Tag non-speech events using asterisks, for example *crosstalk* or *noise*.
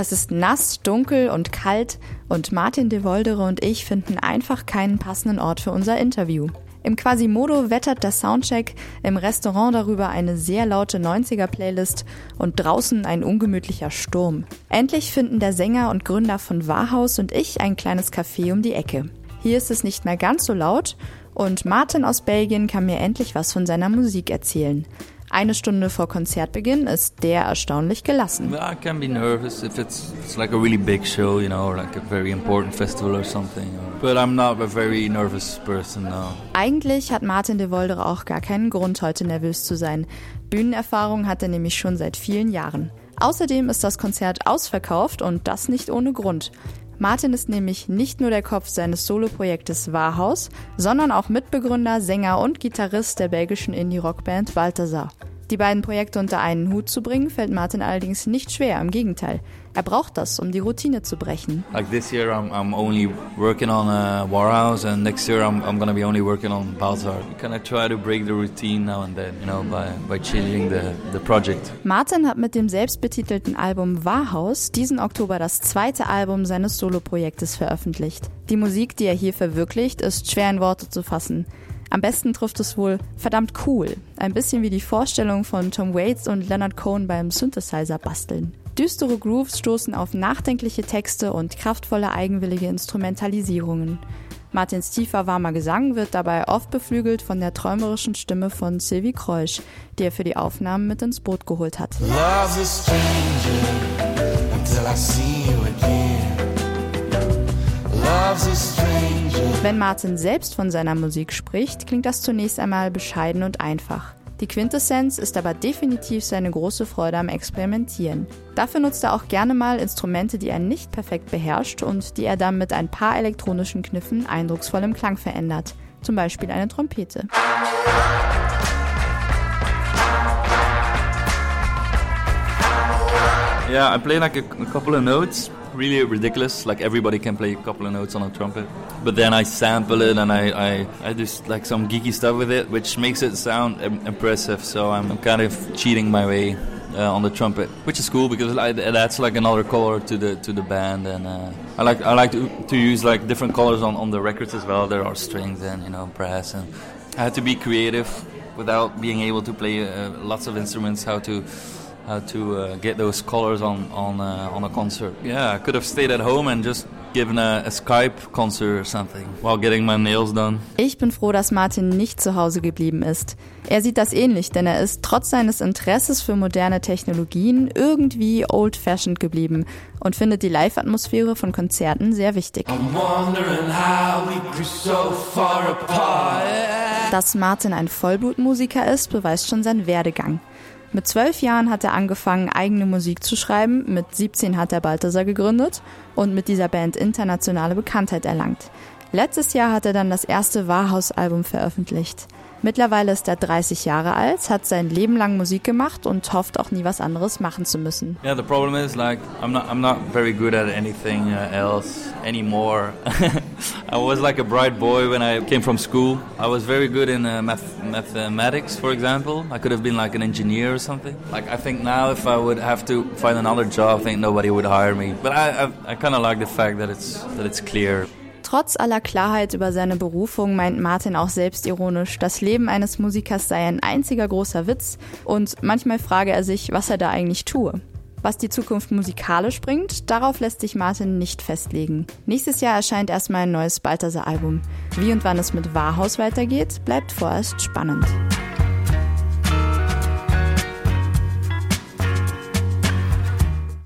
Es ist nass, dunkel und kalt und Martin de Voldere und ich finden einfach keinen passenden Ort für unser Interview. Im Quasimodo wettert der Soundcheck, im Restaurant darüber eine sehr laute 90er-Playlist und draußen ein ungemütlicher Sturm. Endlich finden der Sänger und Gründer von Warhaus und ich ein kleines Café um die Ecke. Hier ist es nicht mehr ganz so laut und Martin aus Belgien kann mir endlich was von seiner Musik erzählen. Eine Stunde vor Konzertbeginn ist der erstaunlich gelassen. I can be nervous if it's, it's like a really big show, you know, or like a very important festival or something. But I'm not a very nervous person now. Eigentlich hat Martin de Voldere auch gar keinen Grund, heute nervös zu sein. Bühnenerfahrung hat er nämlich schon seit vielen Jahren. Außerdem ist das Konzert ausverkauft und das nicht ohne Grund. Martin ist nämlich nicht nur der Kopf seines Soloprojektes Warhaus, sondern auch Mitbegründer, Sänger und Gitarrist der belgischen Indie-Rockband Balthasar. Die beiden Projekte unter einen Hut zu bringen, fällt Martin allerdings nicht schwer, im Gegenteil. Er braucht das, um die Routine zu brechen. Like this year I'm, I'm only working on uh, Warhouse and next year I'm, I'm gonna be only working on Balthazar. Kind of try to break the routine now and then, you know, by, by changing the, the project. Martin hat mit dem selbstbetitelten Album Warhaus diesen Oktober das zweite Album seines Soloprojektes veröffentlicht. Die Musik, die er hier verwirklicht, ist schwer in Worte zu fassen. Am besten trifft es wohl verdammt cool. Ein bisschen wie die Vorstellung von Tom Waits und Leonard Cohen beim Synthesizer basteln. Düstere Grooves stoßen auf nachdenkliche Texte und kraftvolle eigenwillige Instrumentalisierungen. Martins tiefer warmer Gesang wird dabei oft beflügelt von der träumerischen Stimme von Sylvie Kreusch, die er für die Aufnahmen mit ins Boot geholt hat. Wenn Martin selbst von seiner Musik spricht, klingt das zunächst einmal bescheiden und einfach. Die Quintessenz ist aber definitiv seine große Freude am Experimentieren. Dafür nutzt er auch gerne mal Instrumente, die er nicht perfekt beherrscht und die er dann mit ein paar elektronischen Kniffen eindrucksvoll im Klang verändert. Zum Beispiel eine Trompete. Yeah, I play like a, a couple of notes really ridiculous. Like everybody can play a couple of notes on a trumpet, but then I sample it and I, I, I do like some geeky stuff with it, which makes it sound impressive. So I'm kind of cheating my way uh, on the trumpet, which is cool because it adds like another color to the to the band, and uh, I like I like to, to use like different colors on, on the records as well. There are strings and you know brass, and I had to be creative without being able to play uh, lots of instruments. How to how to uh, get those colors on on uh, on a concert. Yeah, I could have stayed at home and just given a, a, Skype concert or something while getting my nails done. Ich bin froh, dass Martin nicht zu Hause geblieben ist. Er sieht das ähnlich, denn er ist trotz seines Interesses für moderne Technologien irgendwie old-fashioned geblieben und findet die Live-Atmosphäre von Konzerten sehr wichtig. So Dass Martin ein Vollblutmusiker ist, beweist schon sein Werdegang. Mit zwölf Jahren hat er angefangen, eigene Musik zu schreiben, mit 17 hat er Balthasar gegründet und mit dieser Band internationale Bekanntheit erlangt. Letztes Jahr hat er dann das erste Warhaus-Album veröffentlicht. Mittlerweile ist er 30 Jahre alt, hat sein Leben lang Musik gemacht und hofft auch nie was anderes machen zu müssen. Yeah, the problem is like I'm not I'm not very good at anything uh, else anymore. *laughs* I was like a bright boy when I came from school. I was very good in uh, math mathematics, for example. I could have been like an engineer or something. Like I think now if I would have to find another job, I think nobody would hire me. But I I, I kind of like the fact that it's that it's clear. Trotz aller Klarheit über seine Berufung meint Martin auch selbstironisch, das Leben eines Musikers sei ein einziger großer Witz und manchmal frage er sich, was er da eigentlich tue. Was die Zukunft musikalisch bringt, darauf lässt sich Martin nicht festlegen. Nächstes Jahr erscheint erstmal ein neues Balthasar-Album. Wie und wann es mit Warhaus weitergeht, bleibt vorerst spannend.